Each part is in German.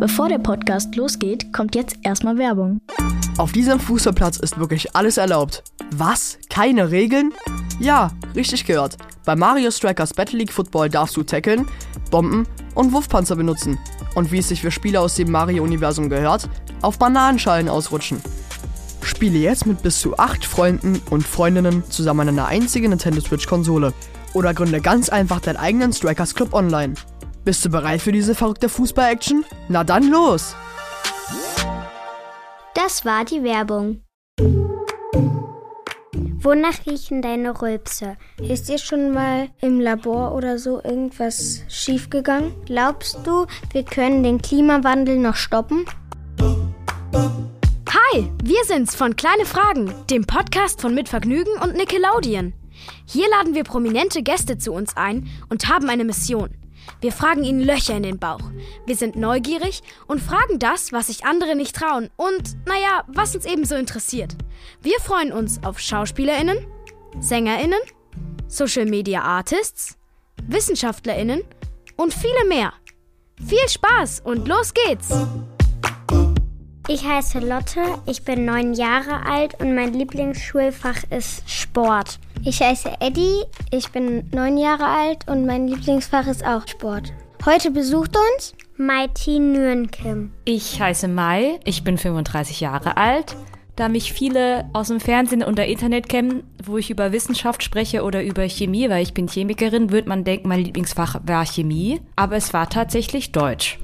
Bevor der Podcast losgeht, kommt jetzt erstmal Werbung. Auf diesem Fußballplatz ist wirklich alles erlaubt. Was? Keine Regeln? Ja, richtig gehört. Bei Mario Strikers Battle League Football darfst du tackeln, Bomben und Wurfpanzer benutzen. Und wie es sich für Spieler aus dem Mario-Universum gehört, auf Bananenschalen ausrutschen. Spiele jetzt mit bis zu 8 Freunden und Freundinnen zusammen an einer einzigen Nintendo Switch-Konsole. Oder gründe ganz einfach deinen eigenen Strikers Club online. Bist du bereit für diese verrückte Fußball-Action? Na dann los! Das war die Werbung. Wonach riechen deine Rülpse? Ist dir schon mal im Labor oder so irgendwas schiefgegangen? Glaubst du, wir können den Klimawandel noch stoppen? Hi, wir sind's von Kleine Fragen, dem Podcast von Mitvergnügen und Nickelodeon. Hier laden wir prominente Gäste zu uns ein und haben eine Mission. Wir fragen ihnen Löcher in den Bauch. Wir sind neugierig und fragen das, was sich andere nicht trauen und, naja, was uns ebenso interessiert. Wir freuen uns auf SchauspielerInnen, SängerInnen, Social Media Artists, WissenschaftlerInnen und viele mehr. Viel Spaß und los geht's! Ich heiße Lotte, ich bin neun Jahre alt und mein Lieblingsschulfach ist Sport. Ich heiße Eddie, ich bin neun Jahre alt und mein Lieblingsfach ist auch Sport. Heute besucht uns Mighty Nürnkim. Ich heiße Mai, ich bin 35 Jahre alt. Da mich viele aus dem Fernsehen und der Internet kennen, wo ich über Wissenschaft spreche oder über Chemie, weil ich bin Chemikerin, wird man denken, mein Lieblingsfach war Chemie. Aber es war tatsächlich Deutsch.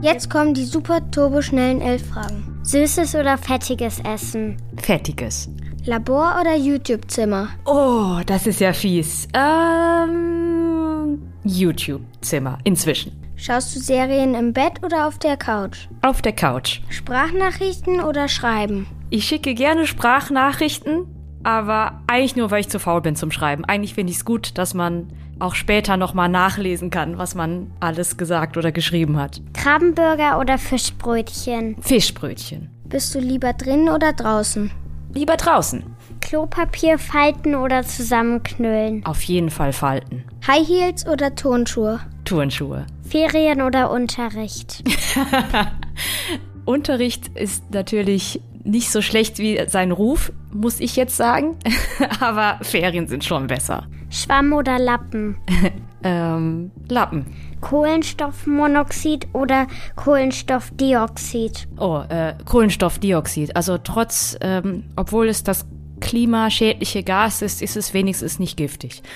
Jetzt kommen die super turbo-schnellen elf Fragen. Süßes oder fettiges Essen? Fettiges. Labor oder YouTube-Zimmer? Oh, das ist ja fies. Ähm, YouTube-Zimmer, inzwischen. Schaust du Serien im Bett oder auf der Couch? Auf der Couch. Sprachnachrichten oder Schreiben? Ich schicke gerne Sprachnachrichten, aber eigentlich nur, weil ich zu faul bin zum Schreiben. Eigentlich finde ich es gut, dass man auch später nochmal nachlesen kann, was man alles gesagt oder geschrieben hat. Krabbenburger oder Fischbrötchen? Fischbrötchen. Bist du lieber drin oder draußen? Lieber draußen. Klopapier falten oder zusammenknüllen? Auf jeden Fall falten. High Heels oder Turnschuhe? Turnschuhe. Ferien oder Unterricht? Unterricht ist natürlich nicht so schlecht wie sein Ruf, muss ich jetzt sagen. Aber Ferien sind schon besser. Schwamm oder Lappen? ähm, Lappen. Kohlenstoffmonoxid oder Kohlenstoffdioxid? Oh, äh, Kohlenstoffdioxid. Also trotz, ähm, obwohl es das klimaschädliche Gas ist, ist es wenigstens nicht giftig.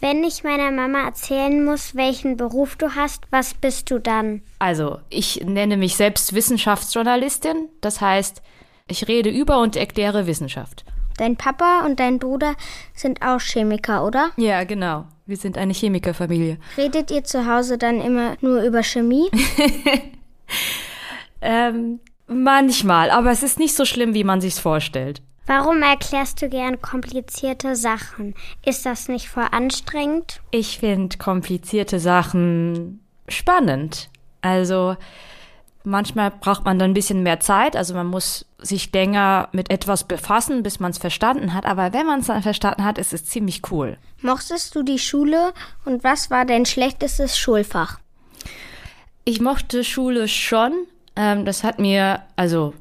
Wenn ich meiner Mama erzählen muss, welchen Beruf du hast, was bist du dann? Also, ich nenne mich selbst Wissenschaftsjournalistin. Das heißt, ich rede über und erkläre Wissenschaft. Dein Papa und dein Bruder sind auch Chemiker, oder? Ja, genau. Wir sind eine Chemikerfamilie. Redet ihr zu Hause dann immer nur über Chemie? ähm, manchmal, aber es ist nicht so schlimm, wie man sich's vorstellt. Warum erklärst du gern komplizierte Sachen? Ist das nicht voll anstrengend? Ich finde komplizierte Sachen spannend. Also manchmal braucht man dann ein bisschen mehr Zeit, also man muss sich länger mit etwas befassen, bis man es verstanden hat. Aber wenn man es dann verstanden hat, ist es ziemlich cool. Mochtest du die Schule und was war dein schlechtestes Schulfach? Ich mochte Schule schon. Ähm, das hat mir, also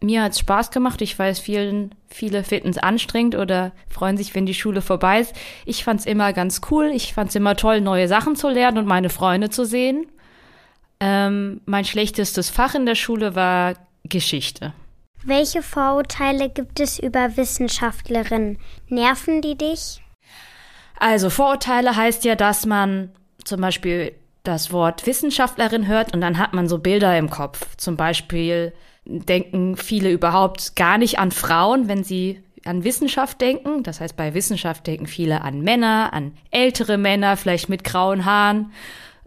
mir hat es Spaß gemacht. Ich weiß, vielen, viele finden es anstrengend oder freuen sich, wenn die Schule vorbei ist. Ich fand es immer ganz cool. Ich fand es immer toll, neue Sachen zu lernen und meine Freunde zu sehen. Ähm, mein schlechtestes Fach in der Schule war Geschichte. Welche Vorurteile gibt es über Wissenschaftlerinnen? Nerven die dich? Also Vorurteile heißt ja, dass man zum Beispiel das Wort Wissenschaftlerin hört und dann hat man so Bilder im Kopf. Zum Beispiel denken viele überhaupt gar nicht an Frauen, wenn sie an Wissenschaft denken. Das heißt, bei Wissenschaft denken viele an Männer, an ältere Männer, vielleicht mit grauen Haaren.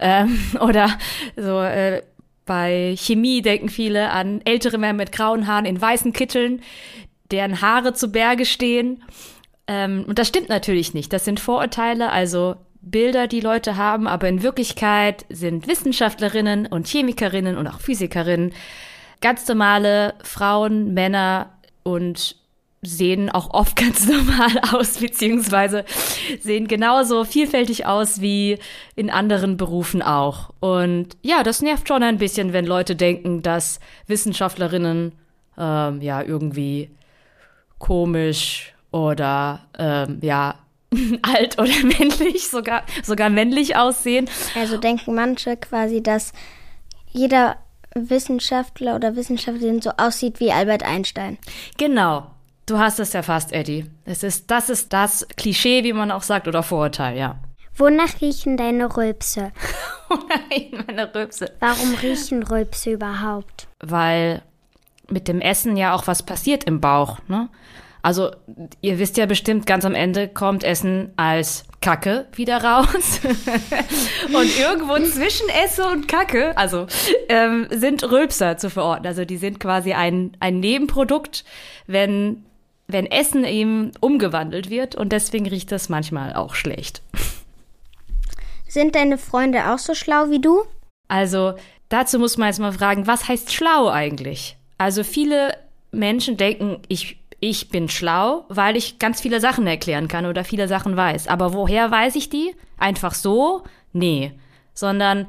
Ähm, oder so äh, bei Chemie denken viele an ältere Männer mit grauen Haaren in weißen Kitteln, deren Haare zu Berge stehen. Ähm, und das stimmt natürlich nicht. Das sind Vorurteile, also Bilder, die Leute haben, aber in Wirklichkeit sind Wissenschaftlerinnen und Chemikerinnen und auch Physikerinnen ganz normale Frauen, Männer und sehen auch oft ganz normal aus, beziehungsweise sehen genauso vielfältig aus wie in anderen Berufen auch. Und ja, das nervt schon ein bisschen, wenn Leute denken, dass Wissenschaftlerinnen ähm, ja irgendwie komisch oder ähm, ja alt oder männlich, sogar, sogar männlich aussehen. Also denken manche quasi, dass jeder Wissenschaftler oder Wissenschaftlerin so aussieht wie Albert Einstein. Genau. Du hast es erfasst, Eddie. Es ist, das ist das Klischee, wie man auch sagt, oder Vorurteil, ja. Wonach riechen deine Rülpse? nein, meine Rülpse. Warum riechen Rülpse überhaupt? Weil mit dem Essen ja auch was passiert im Bauch, ne? Also, ihr wisst ja bestimmt, ganz am Ende kommt Essen als Kacke wieder raus. und irgendwo zwischen Esse und Kacke, also ähm, sind Rülpser zu verorten. Also die sind quasi ein, ein Nebenprodukt, wenn, wenn Essen eben umgewandelt wird. Und deswegen riecht das manchmal auch schlecht. Sind deine Freunde auch so schlau wie du? Also dazu muss man jetzt mal fragen, was heißt schlau eigentlich? Also viele Menschen denken, ich ich bin schlau, weil ich ganz viele Sachen erklären kann oder viele Sachen weiß. Aber woher weiß ich die? Einfach so? Nee. Sondern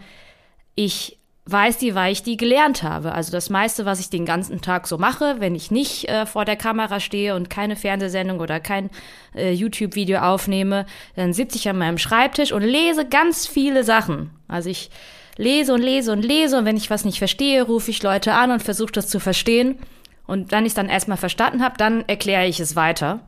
ich weiß die, weil ich die gelernt habe. Also das meiste, was ich den ganzen Tag so mache, wenn ich nicht äh, vor der Kamera stehe und keine Fernsehsendung oder kein äh, YouTube-Video aufnehme, dann sitze ich an meinem Schreibtisch und lese ganz viele Sachen. Also ich lese und lese und lese und wenn ich was nicht verstehe, rufe ich Leute an und versuche das zu verstehen. Und wenn ich es dann erstmal verstanden habe, dann erkläre ich es weiter.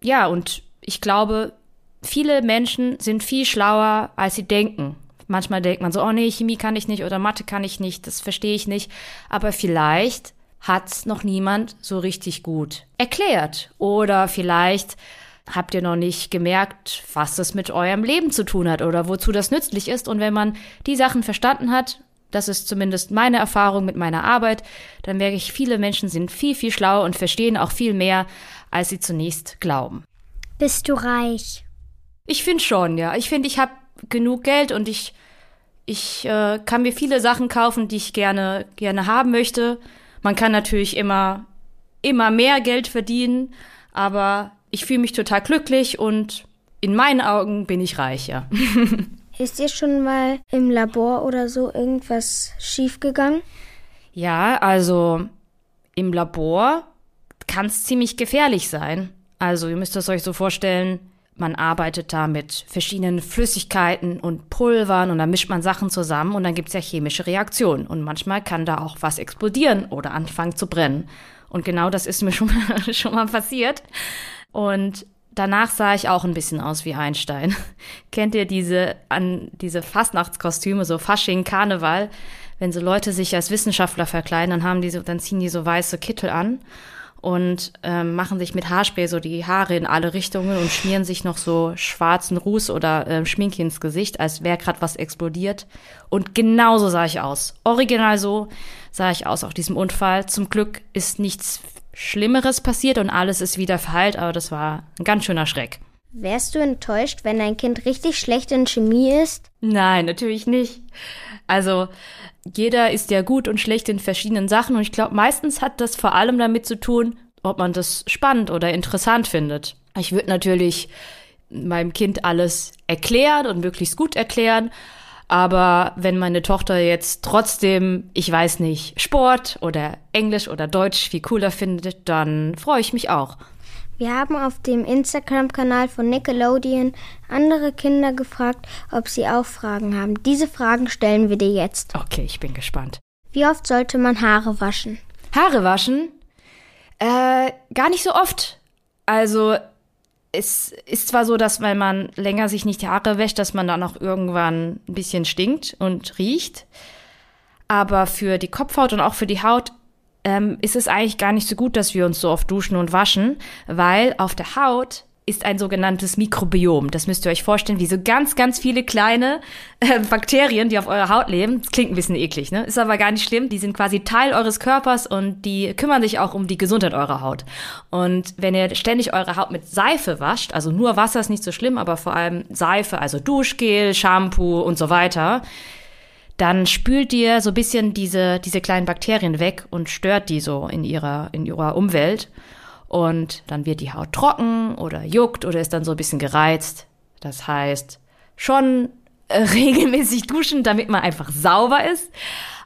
Ja, und ich glaube, viele Menschen sind viel schlauer, als sie denken. Manchmal denkt man so, oh nee, Chemie kann ich nicht oder Mathe kann ich nicht, das verstehe ich nicht. Aber vielleicht hat's noch niemand so richtig gut erklärt. Oder vielleicht habt ihr noch nicht gemerkt, was das mit eurem Leben zu tun hat oder wozu das nützlich ist. Und wenn man die Sachen verstanden hat das ist zumindest meine Erfahrung mit meiner Arbeit, dann merke ich, viele Menschen sind viel, viel schlauer und verstehen auch viel mehr, als sie zunächst glauben. Bist du reich? Ich finde schon, ja. Ich finde, ich habe genug Geld und ich, ich äh, kann mir viele Sachen kaufen, die ich gerne, gerne haben möchte. Man kann natürlich immer, immer mehr Geld verdienen, aber ich fühle mich total glücklich und in meinen Augen bin ich reich, ja. Ist dir schon mal im Labor oder so irgendwas schiefgegangen? Ja, also im Labor kann es ziemlich gefährlich sein. Also ihr müsst es euch so vorstellen, man arbeitet da mit verschiedenen Flüssigkeiten und Pulvern und dann mischt man Sachen zusammen und dann gibt es ja chemische Reaktionen. Und manchmal kann da auch was explodieren oder anfangen zu brennen. Und genau das ist mir schon mal, schon mal passiert. Und Danach sah ich auch ein bisschen aus wie Einstein. Kennt ihr diese, an, diese Fastnachtskostüme, so Fasching, Karneval? Wenn so Leute sich als Wissenschaftler verkleiden, dann haben die so, dann ziehen die so weiße Kittel an und ähm, machen sich mit Haarspray so die Haare in alle Richtungen und schmieren sich noch so schwarzen Ruß oder ähm, Schminke ins Gesicht, als wäre gerade was explodiert. Und genauso sah ich aus. Original so sah ich aus auf diesem Unfall. Zum Glück ist nichts Schlimmeres passiert und alles ist wieder verheilt, aber das war ein ganz schöner Schreck. Wärst du enttäuscht, wenn dein Kind richtig schlecht in Chemie ist? Nein, natürlich nicht. Also, jeder ist ja gut und schlecht in verschiedenen Sachen und ich glaube, meistens hat das vor allem damit zu tun, ob man das spannend oder interessant findet. Ich würde natürlich meinem Kind alles erklären und möglichst gut erklären, aber wenn meine Tochter jetzt trotzdem, ich weiß nicht, Sport oder Englisch oder Deutsch viel cooler findet, dann freue ich mich auch. Wir haben auf dem Instagram-Kanal von Nickelodeon andere Kinder gefragt, ob sie auch Fragen haben. Diese Fragen stellen wir dir jetzt. Okay, ich bin gespannt. Wie oft sollte man Haare waschen? Haare waschen? Äh, gar nicht so oft. Also es ist zwar so, dass wenn man länger sich nicht die Haare wäscht, dass man dann auch irgendwann ein bisschen stinkt und riecht. Aber für die Kopfhaut und auch für die Haut ähm, ist es eigentlich gar nicht so gut, dass wir uns so oft duschen und waschen, weil auf der Haut ist ein sogenanntes Mikrobiom. Das müsst ihr euch vorstellen, wie so ganz, ganz viele kleine äh, Bakterien, die auf eurer Haut leben. Das klingt ein bisschen eklig, ne? Ist aber gar nicht schlimm. Die sind quasi Teil eures Körpers und die kümmern sich auch um die Gesundheit eurer Haut. Und wenn ihr ständig eure Haut mit Seife wascht, also nur Wasser ist nicht so schlimm, aber vor allem Seife, also Duschgel, Shampoo und so weiter, dann spült ihr so ein bisschen diese, diese kleinen Bakterien weg und stört die so in ihrer, in ihrer Umwelt. und dann wird die Haut trocken oder juckt oder ist dann so ein bisschen gereizt. Das heißt, schon äh, regelmäßig duschen, damit man einfach sauber ist,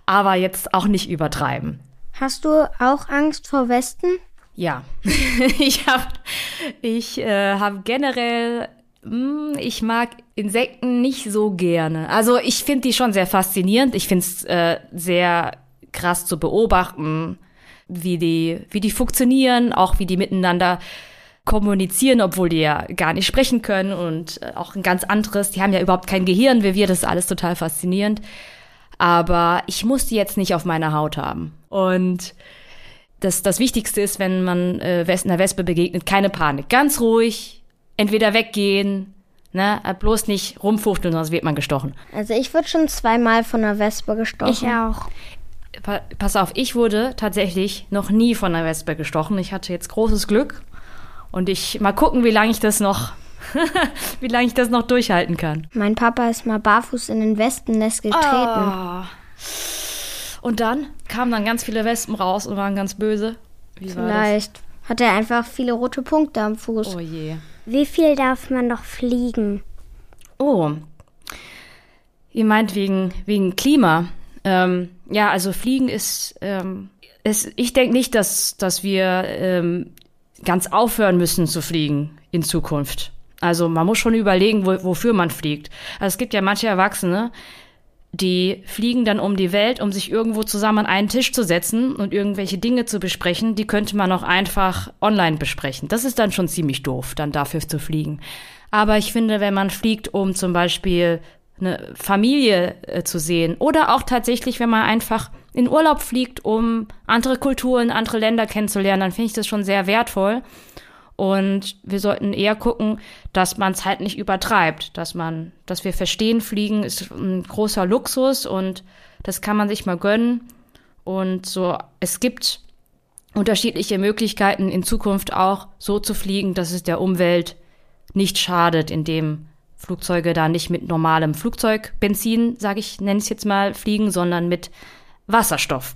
aber jetzt auch nicht übertreiben. Hast du auch Angst vor Westen? Ja, ich habe ich, äh, hab generell, ich mag Insekten nicht so gerne. Also ich finde die schon sehr faszinierend. Ich finde es äh, sehr krass zu beobachten, wie die, wie die funktionieren, auch wie die miteinander kommunizieren, obwohl die ja gar nicht sprechen können und äh, auch ein ganz anderes. Die haben ja überhaupt kein Gehirn wie wir, das ist alles total faszinierend. Aber ich muss die jetzt nicht auf meiner Haut haben. Und das, das Wichtigste ist, wenn man äh, einer Wespe begegnet, keine Panik. Ganz ruhig, entweder weggehen, ne, bloß nicht rumfuchteln, sonst wird man gestochen. Also ich wurde schon zweimal von einer Wespe gestochen. Ich auch. Pass auf, ich wurde tatsächlich noch nie von einer Wespe gestochen. Ich hatte jetzt großes Glück. Und ich mal gucken, wie lange ich das noch, wie lange ich das noch durchhalten kann. Mein Papa ist mal barfuß in den Wespennest getreten. Oh. Und dann kamen dann ganz viele Wespen raus und waren ganz böse. Wie Vielleicht hat er einfach viele rote Punkte am Fuß. Oh je. Wie viel darf man noch fliegen? Oh. Ihr meint wegen, wegen Klima. Ähm, ja, also Fliegen ist, ähm, ist ich denke nicht, dass, dass wir ähm, ganz aufhören müssen zu fliegen in Zukunft. Also man muss schon überlegen, wo, wofür man fliegt. Also es gibt ja manche Erwachsene, die fliegen dann um die Welt, um sich irgendwo zusammen an einen Tisch zu setzen und irgendwelche Dinge zu besprechen, die könnte man auch einfach online besprechen. Das ist dann schon ziemlich doof, dann dafür zu fliegen. Aber ich finde, wenn man fliegt, um zum Beispiel eine Familie äh, zu sehen oder auch tatsächlich, wenn man einfach in Urlaub fliegt, um andere Kulturen, andere Länder kennenzulernen, dann finde ich das schon sehr wertvoll. Und wir sollten eher gucken, dass man es halt nicht übertreibt, dass man, dass wir verstehen, Fliegen ist ein großer Luxus und das kann man sich mal gönnen. Und so, es gibt unterschiedliche Möglichkeiten in Zukunft auch so zu fliegen, dass es der Umwelt nicht schadet, indem Flugzeuge da nicht mit normalem Flugzeugbenzin, sage ich, nenne es jetzt mal, fliegen, sondern mit Wasserstoff.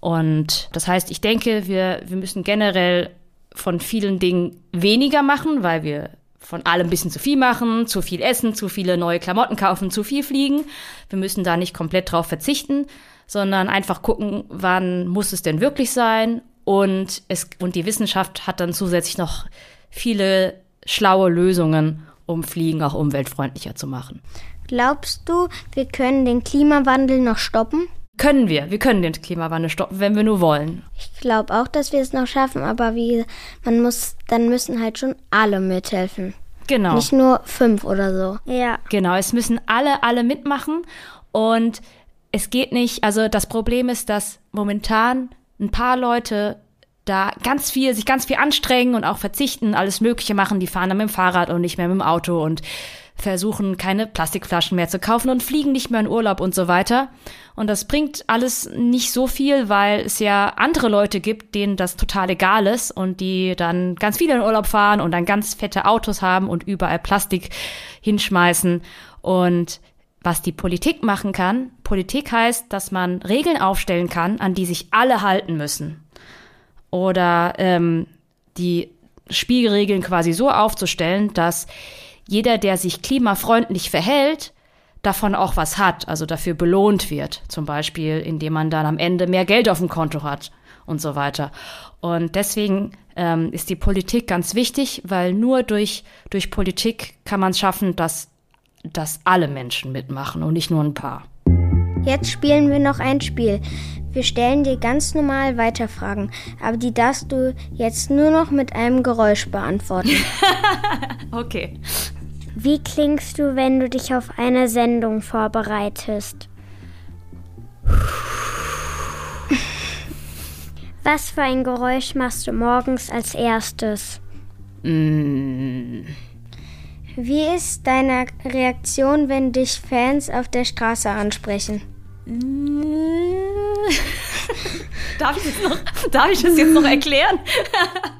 Und das heißt, ich denke, wir, wir müssen generell von vielen Dingen weniger machen, weil wir von allem ein bisschen zu viel machen, zu viel essen, zu viele neue Klamotten kaufen, zu viel fliegen. Wir müssen da nicht komplett drauf verzichten, sondern einfach gucken, wann muss es denn wirklich sein. Und, es, und die Wissenschaft hat dann zusätzlich noch viele schlaue Lösungen, um Fliegen auch umweltfreundlicher zu machen. Glaubst du, wir können den Klimawandel noch stoppen? Können wir. Wir können den Klimawandel stoppen, wenn wir nur wollen. Ich glaube auch, dass wir es noch schaffen, aber wie man muss, dann müssen halt schon alle mithelfen. Genau. Nicht nur fünf oder so. Ja. Genau, es müssen alle, alle mitmachen. Und es geht nicht, also das Problem ist, dass momentan ein paar Leute da ganz viel, sich ganz viel anstrengen und auch verzichten, alles Mögliche machen. Die fahren dann mit dem Fahrrad und nicht mehr mit dem Auto und versuchen keine Plastikflaschen mehr zu kaufen und fliegen nicht mehr in Urlaub und so weiter. Und das bringt alles nicht so viel, weil es ja andere Leute gibt, denen das total egal ist und die dann ganz viel in Urlaub fahren und dann ganz fette Autos haben und überall Plastik hinschmeißen. Und was die Politik machen kann, Politik heißt, dass man Regeln aufstellen kann, an die sich alle halten müssen. Oder ähm, die Spielregeln quasi so aufzustellen, dass jeder, der sich klimafreundlich verhält, davon auch was hat, also dafür belohnt wird, zum Beispiel, indem man dann am Ende mehr Geld auf dem Konto hat und so weiter. Und deswegen ähm, ist die Politik ganz wichtig, weil nur durch, durch Politik kann man es schaffen, dass, dass alle Menschen mitmachen und nicht nur ein paar. Jetzt spielen wir noch ein Spiel. Wir stellen dir ganz normal Weiterfragen, aber die darfst du jetzt nur noch mit einem Geräusch beantworten. okay. Wie klingst du, wenn du dich auf eine Sendung vorbereitest? Was für ein Geräusch machst du morgens als erstes? Mm. Wie ist deine Reaktion, wenn dich Fans auf der Straße ansprechen? darf, ich das noch, darf ich das jetzt noch erklären?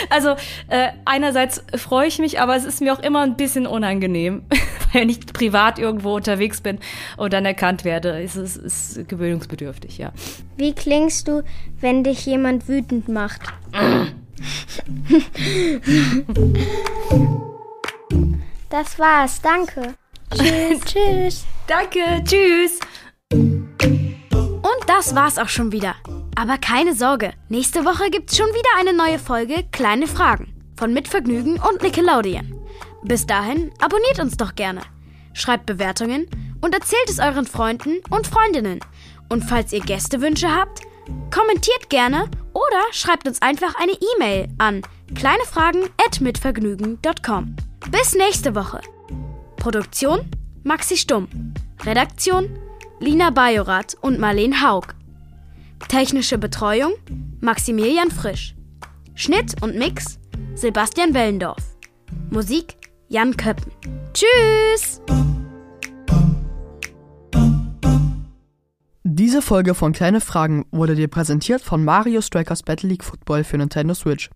Also äh, einerseits freue ich mich, aber es ist mir auch immer ein bisschen unangenehm, wenn ich privat irgendwo unterwegs bin und dann erkannt werde. Es ist, ist gewöhnungsbedürftig, ja. Wie klingst du, wenn dich jemand wütend macht? Das war's, danke. Tschüss. Tschüss. Danke, tschüss. Und das war's auch schon wieder. Aber keine Sorge, nächste Woche gibt's schon wieder eine neue Folge Kleine Fragen von Mitvergnügen und Nickelodeon. Bis dahin abonniert uns doch gerne, schreibt Bewertungen und erzählt es euren Freunden und Freundinnen. Und falls ihr Gästewünsche habt, kommentiert gerne oder schreibt uns einfach eine E-Mail an kleinefragen@mitvergnügen.com. Bis nächste Woche. Produktion Maxi Stumm. Redaktion Lina Bajorath und Marleen Haug. Technische Betreuung Maximilian Frisch. Schnitt und Mix Sebastian Wellendorf. Musik Jan Köppen. Tschüss! Diese Folge von Kleine Fragen wurde dir präsentiert von Mario Strikers Battle League Football für Nintendo Switch.